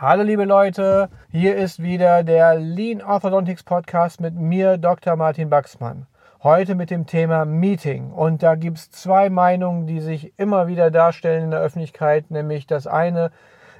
Hallo liebe Leute, hier ist wieder der Lean Orthodontics Podcast mit mir, Dr. Martin Baxmann. Heute mit dem Thema Meeting. Und da gibt es zwei Meinungen, die sich immer wieder darstellen in der Öffentlichkeit. Nämlich das eine,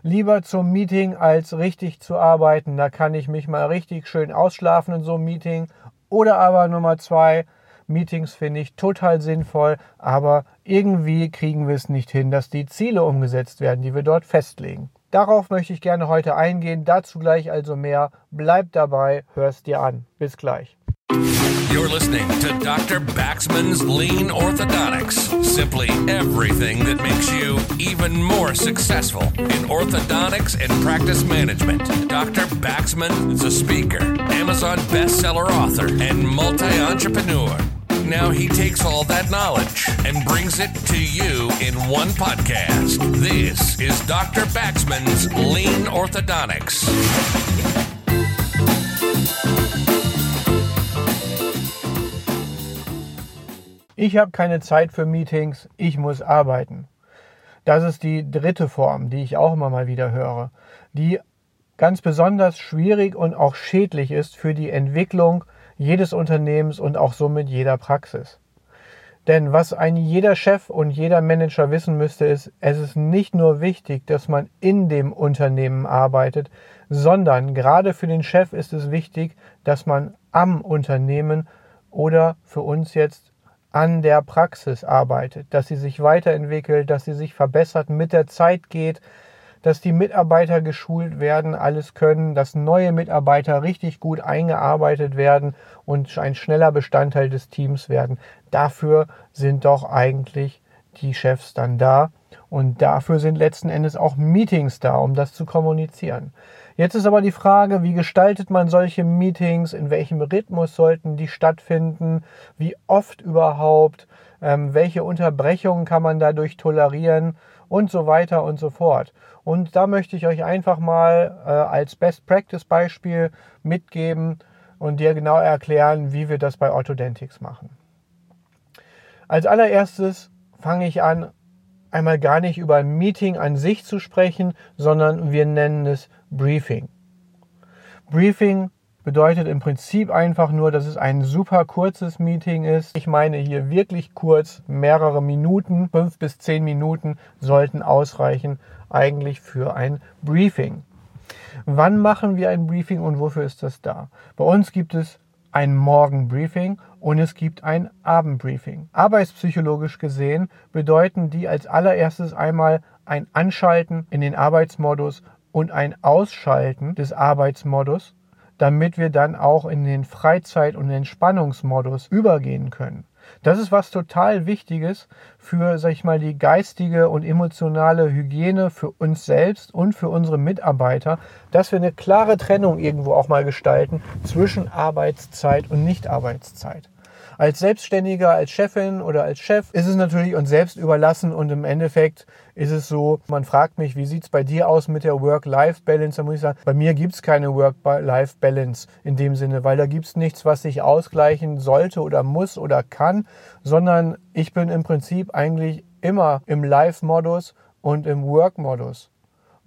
lieber zum Meeting als richtig zu arbeiten. Da kann ich mich mal richtig schön ausschlafen in so einem Meeting. Oder aber Nummer zwei, Meetings finde ich total sinnvoll, aber irgendwie kriegen wir es nicht hin, dass die Ziele umgesetzt werden, die wir dort festlegen. Darauf möchte ich gerne heute eingehen, dazu gleich also mehr. Bleib dabei, hörst dir an. Bis gleich. You're listening to Dr. Baxman's Lean Orthodontics. Simply everything that makes you even more successful in orthodontics and practice management. Dr. Baxman is a speaker, Amazon bestseller author, and multi entrepreneur. Now he takes all that knowledge and brings it to you in one podcast. This is Dr. Baxman's Lean Orthodontics. Ich habe keine Zeit für Meetings, ich muss arbeiten. Das ist die dritte Form, die ich auch immer mal wieder höre, die ganz besonders schwierig und auch schädlich ist für die Entwicklung jedes Unternehmens und auch somit jeder Praxis. Denn was ein jeder Chef und jeder Manager wissen müsste, ist, es ist nicht nur wichtig, dass man in dem Unternehmen arbeitet, sondern gerade für den Chef ist es wichtig, dass man am Unternehmen oder für uns jetzt an der Praxis arbeitet, dass sie sich weiterentwickelt, dass sie sich verbessert, mit der Zeit geht, dass die Mitarbeiter geschult werden, alles können, dass neue Mitarbeiter richtig gut eingearbeitet werden und ein schneller Bestandteil des Teams werden. Dafür sind doch eigentlich die Chefs dann da und dafür sind letzten Endes auch Meetings da, um das zu kommunizieren. Jetzt ist aber die Frage, wie gestaltet man solche Meetings, in welchem Rhythmus sollten die stattfinden, wie oft überhaupt, ähm, welche Unterbrechungen kann man dadurch tolerieren und so weiter und so fort. Und da möchte ich euch einfach mal äh, als Best Practice Beispiel mitgeben und dir genau erklären, wie wir das bei Orthodentics machen. Als allererstes fange ich an, einmal gar nicht über ein Meeting an sich zu sprechen, sondern wir nennen es Briefing. Briefing bedeutet im Prinzip einfach nur, dass es ein super kurzes Meeting ist. Ich meine hier wirklich kurz, mehrere Minuten, fünf bis zehn Minuten sollten ausreichen eigentlich für ein Briefing. Wann machen wir ein Briefing und wofür ist das da? Bei uns gibt es ein Morgenbriefing und es gibt ein Abendbriefing. Arbeitspsychologisch gesehen bedeuten die als allererstes einmal ein Anschalten in den Arbeitsmodus und ein Ausschalten des Arbeitsmodus damit wir dann auch in den Freizeit- und Entspannungsmodus übergehen können. Das ist was total Wichtiges für, sag ich mal, die geistige und emotionale Hygiene für uns selbst und für unsere Mitarbeiter, dass wir eine klare Trennung irgendwo auch mal gestalten zwischen Arbeitszeit und Nichtarbeitszeit. Als Selbstständiger, als Chefin oder als Chef ist es natürlich uns selbst überlassen und im Endeffekt ist es so, man fragt mich, wie sieht es bei dir aus mit der Work-Life-Balance? Da muss ich sagen, bei mir gibt es keine Work-Life-Balance in dem Sinne, weil da gibt es nichts, was sich ausgleichen sollte oder muss oder kann, sondern ich bin im Prinzip eigentlich immer im Live-Modus und im Work-Modus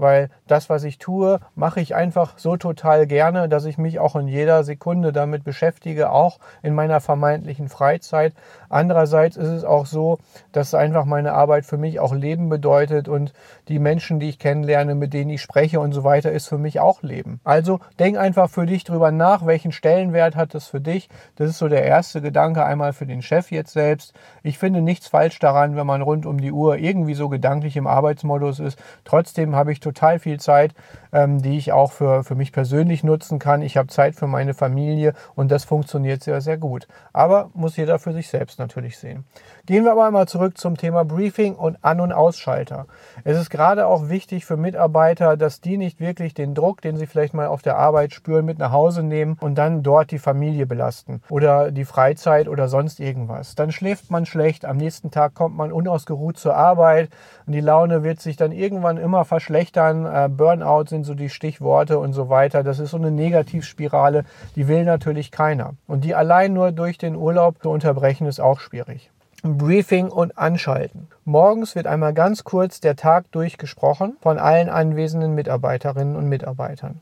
weil das, was ich tue, mache ich einfach so total gerne, dass ich mich auch in jeder Sekunde damit beschäftige, auch in meiner vermeintlichen Freizeit. Andererseits ist es auch so, dass einfach meine Arbeit für mich auch Leben bedeutet und die Menschen, die ich kennenlerne, mit denen ich spreche und so weiter, ist für mich auch Leben. Also denk einfach für dich drüber nach, welchen Stellenwert hat das für dich. Das ist so der erste Gedanke einmal für den Chef jetzt selbst. Ich finde nichts falsch daran, wenn man rund um die Uhr irgendwie so gedanklich im Arbeitsmodus ist. Trotzdem habe ich total viel Zeit, ähm, die ich auch für, für mich persönlich nutzen kann. Ich habe Zeit für meine Familie und das funktioniert sehr, sehr gut. Aber muss jeder für sich selbst natürlich sehen. Gehen wir aber einmal zurück zum Thema Briefing und An- und Ausschalter. Es ist gerade auch wichtig für Mitarbeiter, dass die nicht wirklich den Druck, den sie vielleicht mal auf der Arbeit spüren, mit nach Hause nehmen und dann dort die Familie belasten oder die Freizeit oder sonst irgendwas. Dann schläft man schlecht, am nächsten Tag kommt man unausgeruht zur Arbeit und die Laune wird sich dann irgendwann immer verschlechtern. Äh, Burnout sind so die Stichworte und so weiter. Das ist so eine Negativspirale, die will natürlich keiner. Und die allein nur durch den Urlaub zu unterbrechen, ist auch schwierig. Briefing und Anschalten. Morgens wird einmal ganz kurz der Tag durchgesprochen von allen anwesenden Mitarbeiterinnen und Mitarbeitern.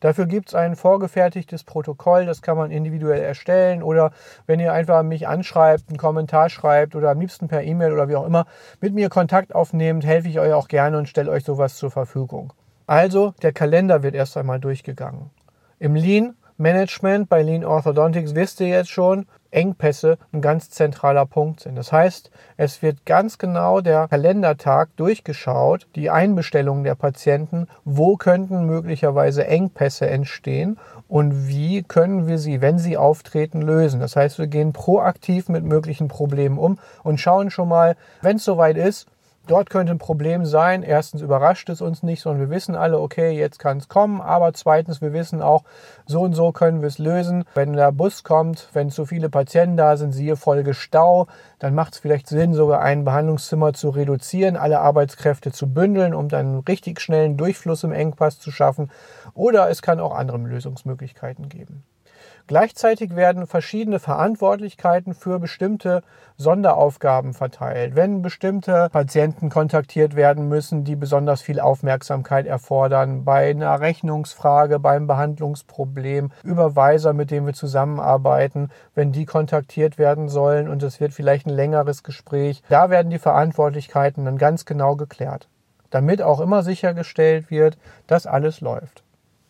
Dafür gibt es ein vorgefertigtes Protokoll, das kann man individuell erstellen oder wenn ihr einfach mich anschreibt, einen Kommentar schreibt oder am liebsten per E-Mail oder wie auch immer mit mir Kontakt aufnehmt, helfe ich euch auch gerne und stelle euch sowas zur Verfügung. Also der Kalender wird erst einmal durchgegangen. Im Lean Management bei Lean Orthodontics wisst ihr jetzt schon, Engpässe ein ganz zentraler Punkt sind. Das heißt, es wird ganz genau der Kalendertag durchgeschaut, die Einbestellungen der Patienten, wo könnten möglicherweise Engpässe entstehen und wie können wir sie, wenn sie auftreten, lösen. Das heißt, wir gehen proaktiv mit möglichen Problemen um und schauen schon mal, wenn es soweit ist, Dort könnte ein Problem sein. Erstens überrascht es uns nicht, sondern wir wissen alle, okay, jetzt kann es kommen. Aber zweitens, wir wissen auch, so und so können wir es lösen. Wenn der Bus kommt, wenn zu viele Patienten da sind, siehe Folge Stau, dann macht es vielleicht Sinn, sogar ein Behandlungszimmer zu reduzieren, alle Arbeitskräfte zu bündeln, um dann einen richtig schnellen Durchfluss im Engpass zu schaffen. Oder es kann auch andere Lösungsmöglichkeiten geben. Gleichzeitig werden verschiedene Verantwortlichkeiten für bestimmte Sonderaufgaben verteilt. Wenn bestimmte Patienten kontaktiert werden müssen, die besonders viel Aufmerksamkeit erfordern, bei einer Rechnungsfrage, beim Behandlungsproblem, Überweiser, mit denen wir zusammenarbeiten, wenn die kontaktiert werden sollen und es wird vielleicht ein längeres Gespräch, da werden die Verantwortlichkeiten dann ganz genau geklärt, damit auch immer sichergestellt wird, dass alles läuft.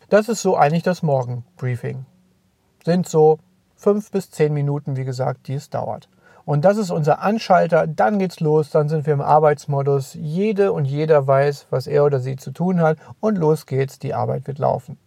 Das ist so eigentlich das Morgenbriefing sind so fünf bis zehn Minuten, wie gesagt, die es dauert. Und das ist unser Anschalter, dann geht's los, dann sind wir im Arbeitsmodus. Jede und jeder weiß, was er oder sie zu tun hat und los geht's, die Arbeit wird laufen.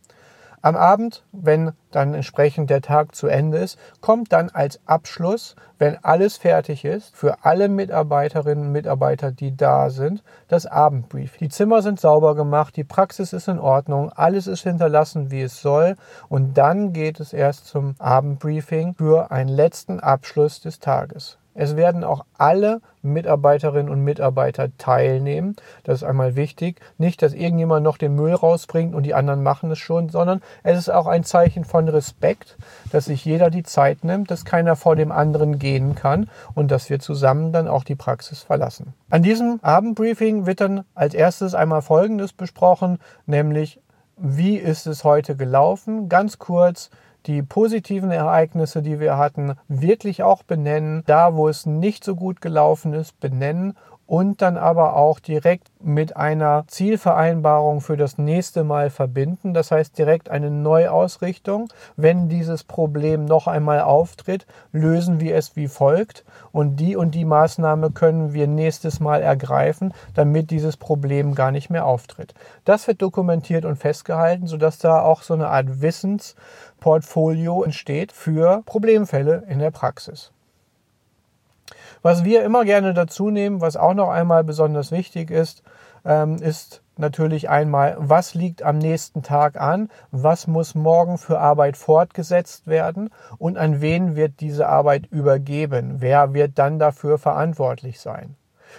Am Abend, wenn dann entsprechend der Tag zu Ende ist, kommt dann als Abschluss, wenn alles fertig ist, für alle Mitarbeiterinnen und Mitarbeiter, die da sind, das Abendbrief. Die Zimmer sind sauber gemacht, die Praxis ist in Ordnung, alles ist hinterlassen, wie es soll und dann geht es erst zum Abendbriefing für einen letzten Abschluss des Tages. Es werden auch alle Mitarbeiterinnen und Mitarbeiter teilnehmen. Das ist einmal wichtig. Nicht, dass irgendjemand noch den Müll rausbringt und die anderen machen es schon, sondern es ist auch ein Zeichen von Respekt, dass sich jeder die Zeit nimmt, dass keiner vor dem anderen gehen kann und dass wir zusammen dann auch die Praxis verlassen. An diesem Abendbriefing wird dann als erstes einmal Folgendes besprochen, nämlich wie ist es heute gelaufen? Ganz kurz, die positiven Ereignisse, die wir hatten, wirklich auch benennen. Da, wo es nicht so gut gelaufen ist, benennen und dann aber auch direkt mit einer Zielvereinbarung für das nächste Mal verbinden. Das heißt direkt eine Neuausrichtung. Wenn dieses Problem noch einmal auftritt, lösen wir es wie folgt und die und die Maßnahme können wir nächstes Mal ergreifen, damit dieses Problem gar nicht mehr auftritt. Das wird dokumentiert und festgehalten, sodass da auch so eine Art Wissensportfolio entsteht für Problemfälle in der Praxis. Was wir immer gerne dazu nehmen, was auch noch einmal besonders wichtig ist, ähm, ist natürlich einmal, was liegt am nächsten Tag an, was muss morgen für Arbeit fortgesetzt werden und an wen wird diese Arbeit übergeben, wer wird dann dafür verantwortlich sein.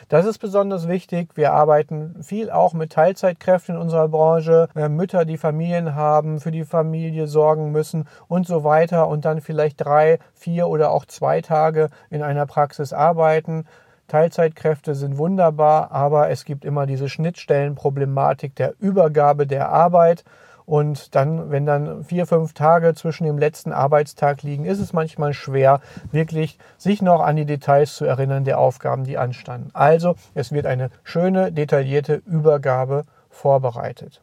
Das ist besonders wichtig. Wir arbeiten viel auch mit Teilzeitkräften in unserer Branche, äh, Mütter, die Familien haben, für die Familie sorgen müssen und so weiter und dann vielleicht drei, vier oder auch zwei Tage in einer Praxis arbeiten. Teilzeitkräfte sind wunderbar, aber es gibt immer diese Schnittstellenproblematik der Übergabe der Arbeit und dann, wenn dann vier, fünf Tage zwischen dem letzten Arbeitstag liegen, ist es manchmal schwer, wirklich sich noch an die Details zu erinnern der Aufgaben, die anstanden. Also, es wird eine schöne, detaillierte Übergabe vorbereitet.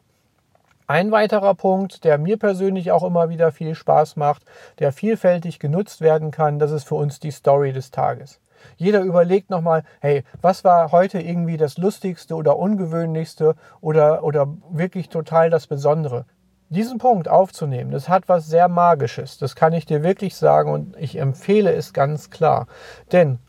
Ein weiterer Punkt, der mir persönlich auch immer wieder viel Spaß macht, der vielfältig genutzt werden kann, das ist für uns die Story des Tages. Jeder überlegt nochmal, hey, was war heute irgendwie das Lustigste oder Ungewöhnlichste oder, oder wirklich total das Besondere? Diesen Punkt aufzunehmen, das hat was sehr Magisches. Das kann ich dir wirklich sagen und ich empfehle es ganz klar. Denn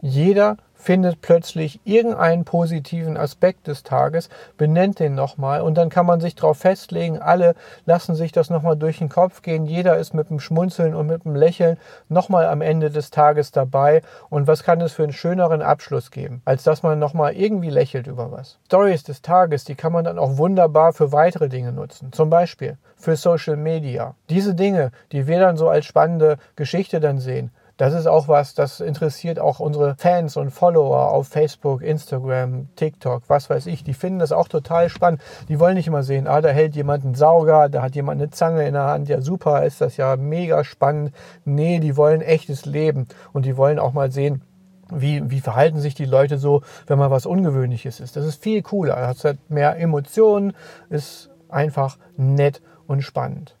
jeder findet plötzlich irgendeinen positiven Aspekt des Tages, benennt den nochmal und dann kann man sich darauf festlegen, alle lassen sich das nochmal durch den Kopf gehen, jeder ist mit dem Schmunzeln und mit dem Lächeln nochmal am Ende des Tages dabei und was kann es für einen schöneren Abschluss geben, als dass man nochmal irgendwie lächelt über was. Stories des Tages, die kann man dann auch wunderbar für weitere Dinge nutzen, zum Beispiel für Social Media. Diese Dinge, die wir dann so als spannende Geschichte dann sehen, Das ist auch was, das interessiert auch unsere Fans und Follower auf Facebook, Instagram, TikTok, was weiß ich. Die finden das auch total spannend. Die wollen nicht immer sehen, ah, da hält jemand einen Sauger, da hat jemand eine Zange in der Hand. Ja, super, ist das ja mega spannend. Nee, die wollen echtes Leben und die wollen auch mal sehen, wie, wie verhalten sich die Leute so, wenn mal was Ungewöhnliches ist. Das ist viel cooler. Das hat mehr Emotionen, ist einfach nett und spannend.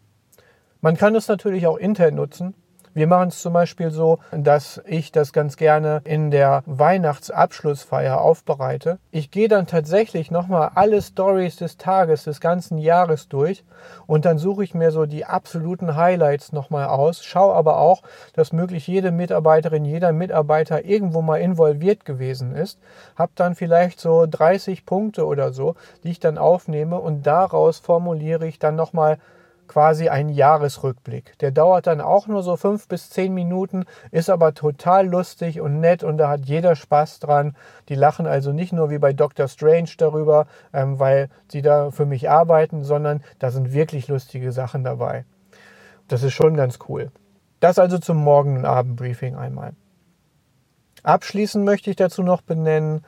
Man kann es natürlich auch intern nutzen. Wir machen es zum Beispiel so, dass ich das ganz gerne in der Weihnachtsabschlussfeier aufbereite. Ich gehe dann tatsächlich nochmal alle Stories des Tages, des ganzen Jahres durch und dann suche ich mir so die absoluten Highlights nochmal aus, schaue aber auch, dass möglichst jede Mitarbeiterin, jeder Mitarbeiter irgendwo mal involviert gewesen ist, habe dann vielleicht so 30 Punkte oder so, die ich dann aufnehme und daraus formuliere ich dann nochmal quasi ein Jahresrückblick. Der dauert dann auch nur so fünf bis zehn Minuten, ist aber total lustig und nett und da hat jeder Spaß dran. Die lachen also nicht nur wie bei Doctor Strange darüber, ähm, weil sie da für mich arbeiten, sondern da sind wirklich lustige Sachen dabei. Das ist schon ganz cool. Das also zum Morgen- und Abendbriefing einmal. Abschließend möchte ich dazu noch benennen,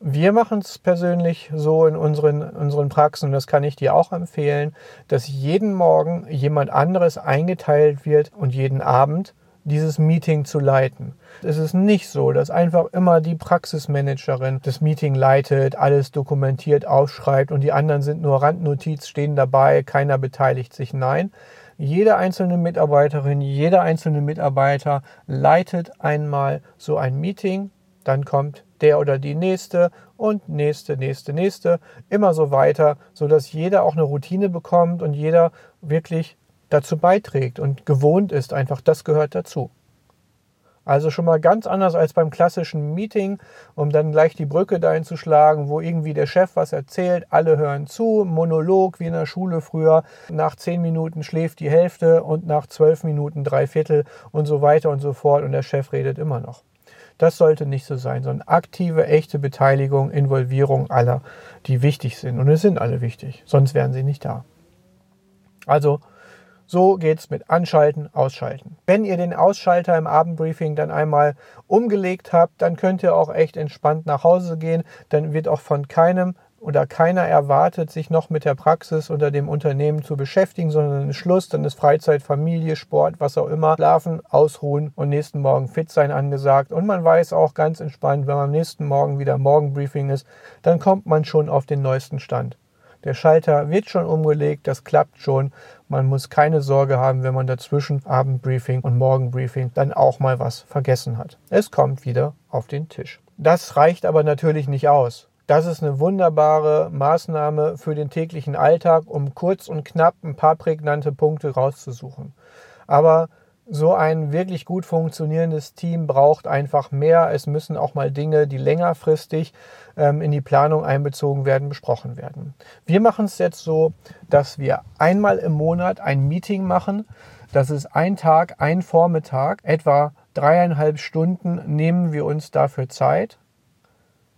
wir machen es persönlich so in unseren, unseren Praxen, und das kann ich dir auch empfehlen, dass jeden Morgen jemand anderes eingeteilt wird und jeden Abend dieses Meeting zu leiten. Es ist nicht so, dass einfach immer die Praxismanagerin das Meeting leitet, alles dokumentiert, aufschreibt und die anderen sind nur Randnotiz, stehen dabei, keiner beteiligt sich. Nein, jede einzelne Mitarbeiterin, jeder einzelne Mitarbeiter leitet einmal so ein Meeting, dann kommt der oder die nächste und nächste, nächste, nächste, immer so weiter, sodass jeder auch eine Routine bekommt und jeder wirklich dazu beiträgt und gewohnt ist, einfach das gehört dazu. Also schon mal ganz anders als beim klassischen Meeting, um dann gleich die Brücke dahin zu schlagen, wo irgendwie der Chef was erzählt, alle hören zu, Monolog wie in der Schule früher, nach zehn Minuten schläft die Hälfte und nach zwölf Minuten drei Viertel und so weiter und so fort und der Chef redet immer noch. Das sollte nicht so sein, sondern aktive, echte Beteiligung, Involvierung aller, die wichtig sind. Und es sind alle wichtig, sonst wären sie nicht da. Also, so geht es mit Anschalten, Ausschalten. Wenn ihr den Ausschalter im Abendbriefing dann einmal umgelegt habt, dann könnt ihr auch echt entspannt nach Hause gehen. Dann wird auch von keinem oder keiner erwartet, sich noch mit der Praxis oder dem Unternehmen zu beschäftigen, sondern Schluss, dann ist Freizeit, Familie, Sport, was auch immer, schlafen, ausruhen und nächsten Morgen fit sein angesagt. Und man weiß auch ganz entspannt, wenn man am nächsten Morgen wieder Morgenbriefing ist, dann kommt man schon auf den neuesten Stand. Der Schalter wird schon umgelegt, das klappt schon. Man muss keine Sorge haben, wenn man dazwischen Abendbriefing und Morgenbriefing dann auch mal was vergessen hat. Es kommt wieder auf den Tisch. Das reicht aber natürlich nicht aus. Das ist eine wunderbare Maßnahme für den täglichen Alltag, um kurz und knapp ein paar prägnante Punkte rauszusuchen. Aber so ein wirklich gut funktionierendes Team braucht einfach mehr. Es müssen auch mal Dinge, die längerfristig ähm, in die Planung einbezogen werden, besprochen werden. Wir machen es jetzt so, dass wir einmal im Monat ein Meeting machen. Das ist ein Tag, ein Vormittag, etwa dreieinhalb Stunden nehmen wir uns dafür Zeit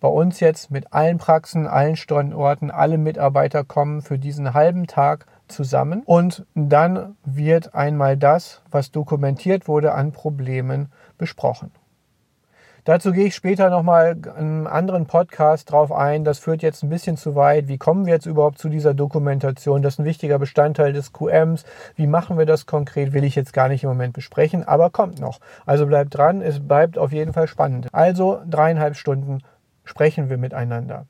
bei uns jetzt mit allen Praxen, allen Standorten, alle Mitarbeiter kommen für diesen halben Tag zusammen und dann wird einmal das, was dokumentiert wurde, an Problemen besprochen. Dazu gehe ich später nochmal in einem anderen Podcast drauf ein. Das führt jetzt ein bisschen zu weit. Wie kommen wir jetzt überhaupt zu dieser Dokumentation? Das ist ein wichtiger Bestandteil des QMs. Wie machen wir das konkret? Will ich jetzt gar nicht im Moment besprechen, aber kommt noch. Also bleibt dran. Es bleibt auf jeden Fall spannend. Also dreieinhalb Stunden sprechen wir miteinander.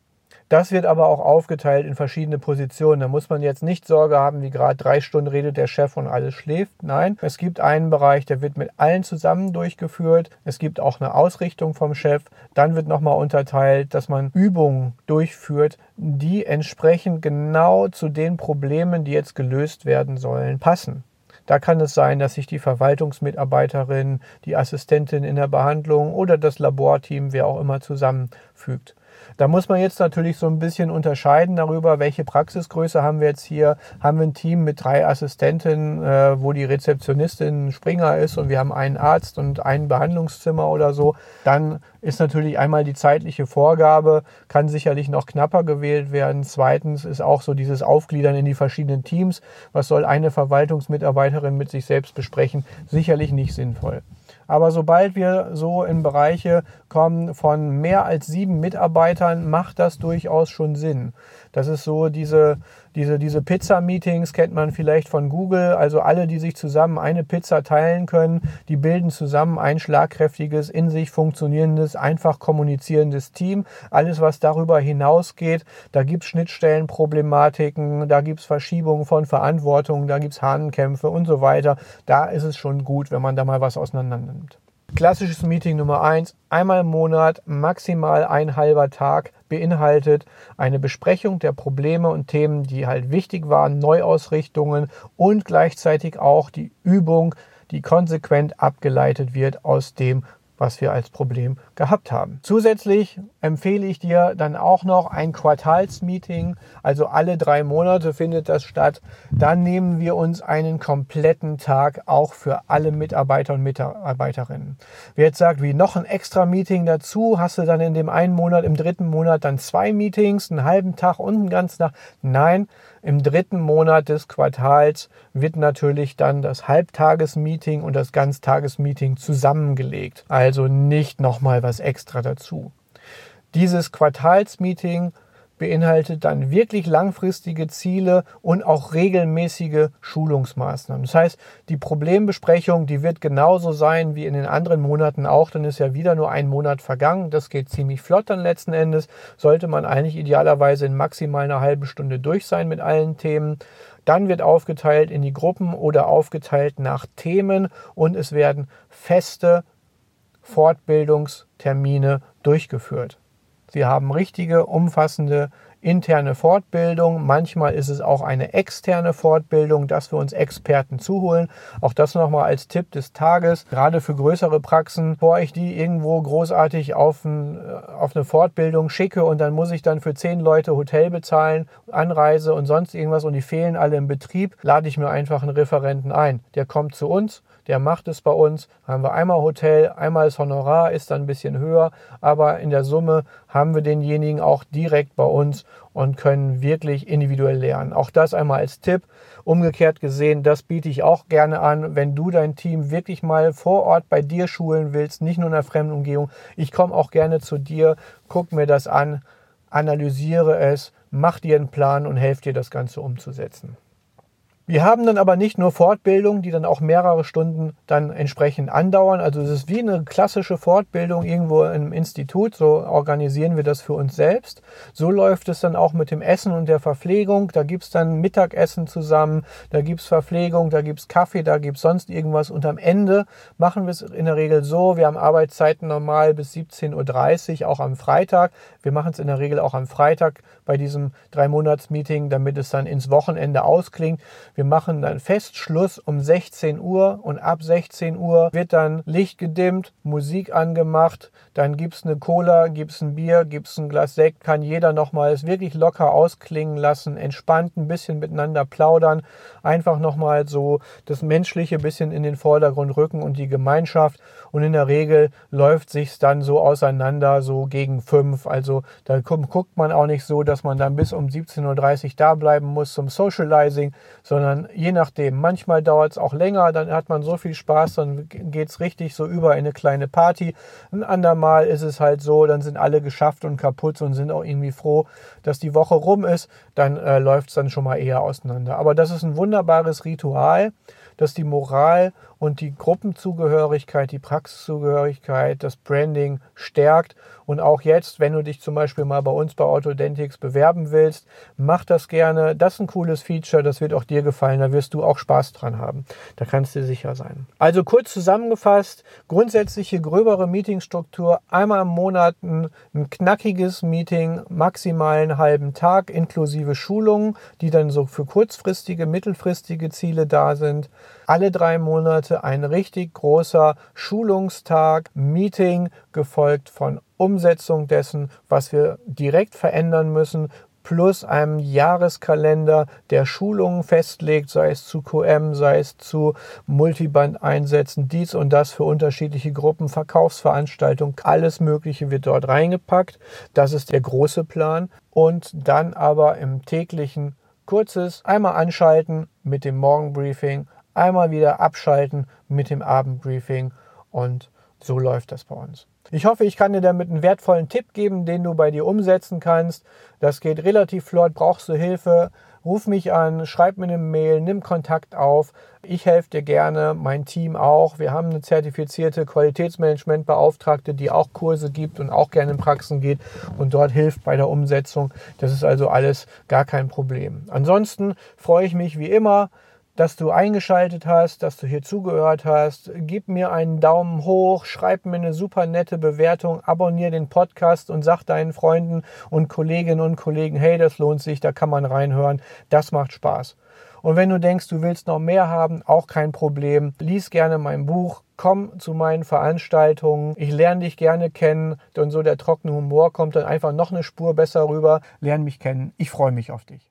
Das wird aber auch aufgeteilt in verschiedene Positionen. Da muss man jetzt nicht Sorge haben, wie gerade drei Stunden redet der Chef und alles schläft. Nein, es gibt einen Bereich, der wird mit allen zusammen durchgeführt. Es gibt auch eine Ausrichtung vom Chef. Dann wird nochmal unterteilt, dass man Übungen durchführt, die entsprechend genau zu den Problemen, die jetzt gelöst werden sollen, passen. Da kann es sein, dass sich die Verwaltungsmitarbeiterin, die Assistentin in der Behandlung oder das Laborteam, wer auch immer, zusammenfügt. Da muss man jetzt natürlich so ein bisschen unterscheiden darüber, welche Praxisgröße haben wir jetzt hier. Haben wir ein Team mit drei Assistentinnen, äh, wo die Rezeptionistin Springer ist und wir haben einen Arzt und ein Behandlungszimmer oder so. Dann ist natürlich einmal die zeitliche Vorgabe, kann sicherlich noch knapper gewählt werden. Zweitens ist auch so dieses Aufgliedern in die verschiedenen Teams. Was soll eine Verwaltungsmitarbeiterin mit sich selbst besprechen? Sicherlich nicht sinnvoll. Aber sobald wir so in Bereiche kommen von mehr als sieben Mitarbeitern, macht das durchaus schon Sinn. Das ist so diese, diese, diese Pizza-Meetings kennt man vielleicht von Google. Also alle, die sich zusammen eine Pizza teilen können, die bilden zusammen ein schlagkräftiges, in sich funktionierendes, einfach kommunizierendes Team. Alles, was darüber hinausgeht, da gibt es Schnittstellenproblematiken, da gibt es Verschiebungen von Verantwortung, da gibt es Hahnenkämpfe und so weiter. Da ist es schon gut, wenn man da mal was auseinander nimmt. Klassisches Meeting Nummer eins: einmal im Monat, maximal ein halber Tag, beinhaltet eine Besprechung der Probleme und Themen, die halt wichtig waren, Neuausrichtungen und gleichzeitig auch die Übung, die konsequent abgeleitet wird aus dem, was wir als Problem gehabt haben. Zusätzlich empfehle ich dir dann auch noch ein Quartalsmeeting, also alle drei Monate findet das statt. Dann nehmen wir uns einen kompletten Tag auch für alle Mitarbeiter und Mitarbeiterinnen. Wer jetzt sagt, wie noch ein extra Meeting dazu, hast du dann in dem einen Monat, im dritten Monat dann zwei Meetings, einen halben Tag und einen ganzen Tag. Nein, im dritten Monat des Quartals wird natürlich dann das Halbtagesmeeting und das Ganztagesmeeting zusammengelegt. Also nicht nochmal was extra dazu. Dieses Quartalsmeeting beinhaltet dann wirklich langfristige Ziele und auch regelmäßige Schulungsmaßnahmen. Das heißt, die Problembesprechung, die wird genauso sein wie in den anderen Monaten auch. Dann ist ja wieder nur ein Monat vergangen. Das geht ziemlich flott dann letzten Endes. Sollte man eigentlich idealerweise in maximal einer halben Stunde durch sein mit allen Themen. Dann wird aufgeteilt in die Gruppen oder aufgeteilt nach Themen und es werden feste Fortbildungstermine durchgeführt. Sie haben richtige, umfassende interne Fortbildung. Manchmal ist es auch eine externe Fortbildung, dass wir uns Experten zuholen. Auch das nochmal als Tipp des Tages, gerade für größere Praxen, bevor ich die irgendwo großartig auf, ein, auf eine Fortbildung schicke und dann muss ich dann für zehn Leute Hotel bezahlen, Anreise und sonst irgendwas und die fehlen alle im Betrieb, lade ich mir einfach einen Referenten ein. Der kommt zu uns, der macht es bei uns. Haben wir einmal Hotel, einmal das Honorar, ist dann ein bisschen höher, aber in der Summe haben wir denjenigen auch direkt bei uns und können wirklich individuell lernen. Auch das einmal als Tipp. Umgekehrt gesehen, das biete ich auch gerne an, wenn du dein Team wirklich mal vor Ort bei dir schulen willst, nicht nur in der fremden Umgebung. Ich komme auch gerne zu dir, guck mir das an, analysiere es, mach dir einen Plan und helfe dir das Ganze umzusetzen. Wir haben dann aber nicht nur Fortbildungen, die dann auch mehrere Stunden dann entsprechend andauern. Also es ist wie eine klassische Fortbildung irgendwo im Institut. So organisieren wir das für uns selbst. So läuft es dann auch mit dem Essen und der Verpflegung. Da gibt es dann Mittagessen zusammen, da gibt es Verpflegung, da gibt es Kaffee, da gibt es sonst irgendwas. Und am Ende machen wir es in der Regel so, wir haben Arbeitszeiten normal bis 17.30 Uhr, auch am Freitag. Wir machen es in der Regel auch am Freitag bei diesem Drei-Monats-Meeting, damit es dann ins Wochenende ausklingt. Wir machen dann Festschluss um 16 Uhr und ab 16 Uhr wird dann Licht gedimmt, Musik angemacht, dann gibt es eine Cola, gibt es ein Bier, gibt es ein Glas Sekt, kann jeder nochmal es wirklich locker ausklingen lassen, entspannt ein bisschen miteinander plaudern, einfach nochmal so das Menschliche bisschen in den Vordergrund rücken und die Gemeinschaft und in der Regel läuft sich dann so auseinander, so gegen fünf. Also da guckt man auch nicht so, dass man dann bis um 17.30 Uhr da bleiben muss zum Socializing, sondern je nachdem. Manchmal dauert es auch länger, dann hat man so viel Spaß, dann geht es richtig so über in eine kleine Party. Ein andermal ist es halt so, dann sind alle geschafft und kaputt und sind auch irgendwie froh, dass die Woche rum ist. Dann äh, läuft es dann schon mal eher auseinander. Aber das ist ein wunderbares Ritual, das die Moral und die Gruppenzugehörigkeit, die Praxiszugehörigkeit, das Branding stärkt. Und auch jetzt, wenn du dich zum Beispiel mal bei uns bei Autodentics bewerben willst, mach das gerne. Das ist ein cooles Feature, das wird auch dir gefallen. Da wirst du auch Spaß dran haben. Da kannst du sicher sein. Also kurz zusammengefasst, grundsätzliche gröbere Meetingstruktur. Einmal im Monat ein, ein knackiges Meeting, maximal einen halben Tag inklusive Schulungen, die dann so für kurzfristige, mittelfristige Ziele da sind. Alle drei Monate ein richtig großer Schulungstag, Meeting, gefolgt von Umsetzung dessen, was wir direkt verändern müssen, plus einem Jahreskalender, der Schulungen festlegt, sei es zu QM, sei es zu Multiband-Einsätzen, dies und das für unterschiedliche Gruppen, Verkaufsveranstaltungen, alles Mögliche wird dort reingepackt. Das ist der große Plan. Und dann aber im täglichen kurzes einmal anschalten mit dem Morgenbriefing, einmal wieder abschalten mit dem Abendbriefing Und so läuft das bei uns. Ich hoffe, ich kann dir damit einen wertvollen Tipp geben, den du bei dir umsetzen kannst. Das geht relativ flott. Brauchst du Hilfe? Ruf mich an, schreib mir eine Mail, nimm Kontakt auf. Ich helfe dir gerne, mein Team auch. Wir haben eine zertifizierte Qualitätsmanagementbeauftragte, die auch Kurse gibt und auch gerne in Praxen geht und dort hilft bei der Umsetzung. Das ist also alles gar kein Problem. Ansonsten freue ich mich wie immer dass du eingeschaltet hast, dass du hier zugehört hast. Gib mir einen Daumen hoch, schreib mir eine super nette Bewertung, abonniere den Podcast und sag deinen Freunden und Kolleginnen und Kollegen, hey, das lohnt sich, da kann man reinhören. Das macht Spaß. Und wenn du denkst, du willst noch mehr haben, auch kein Problem. Lies gerne mein Buch, komm zu meinen Veranstaltungen. Ich lerne dich gerne kennen. Und so der trockene Humor kommt dann einfach noch eine Spur besser rüber. Lern mich kennen. Ich freue mich auf dich.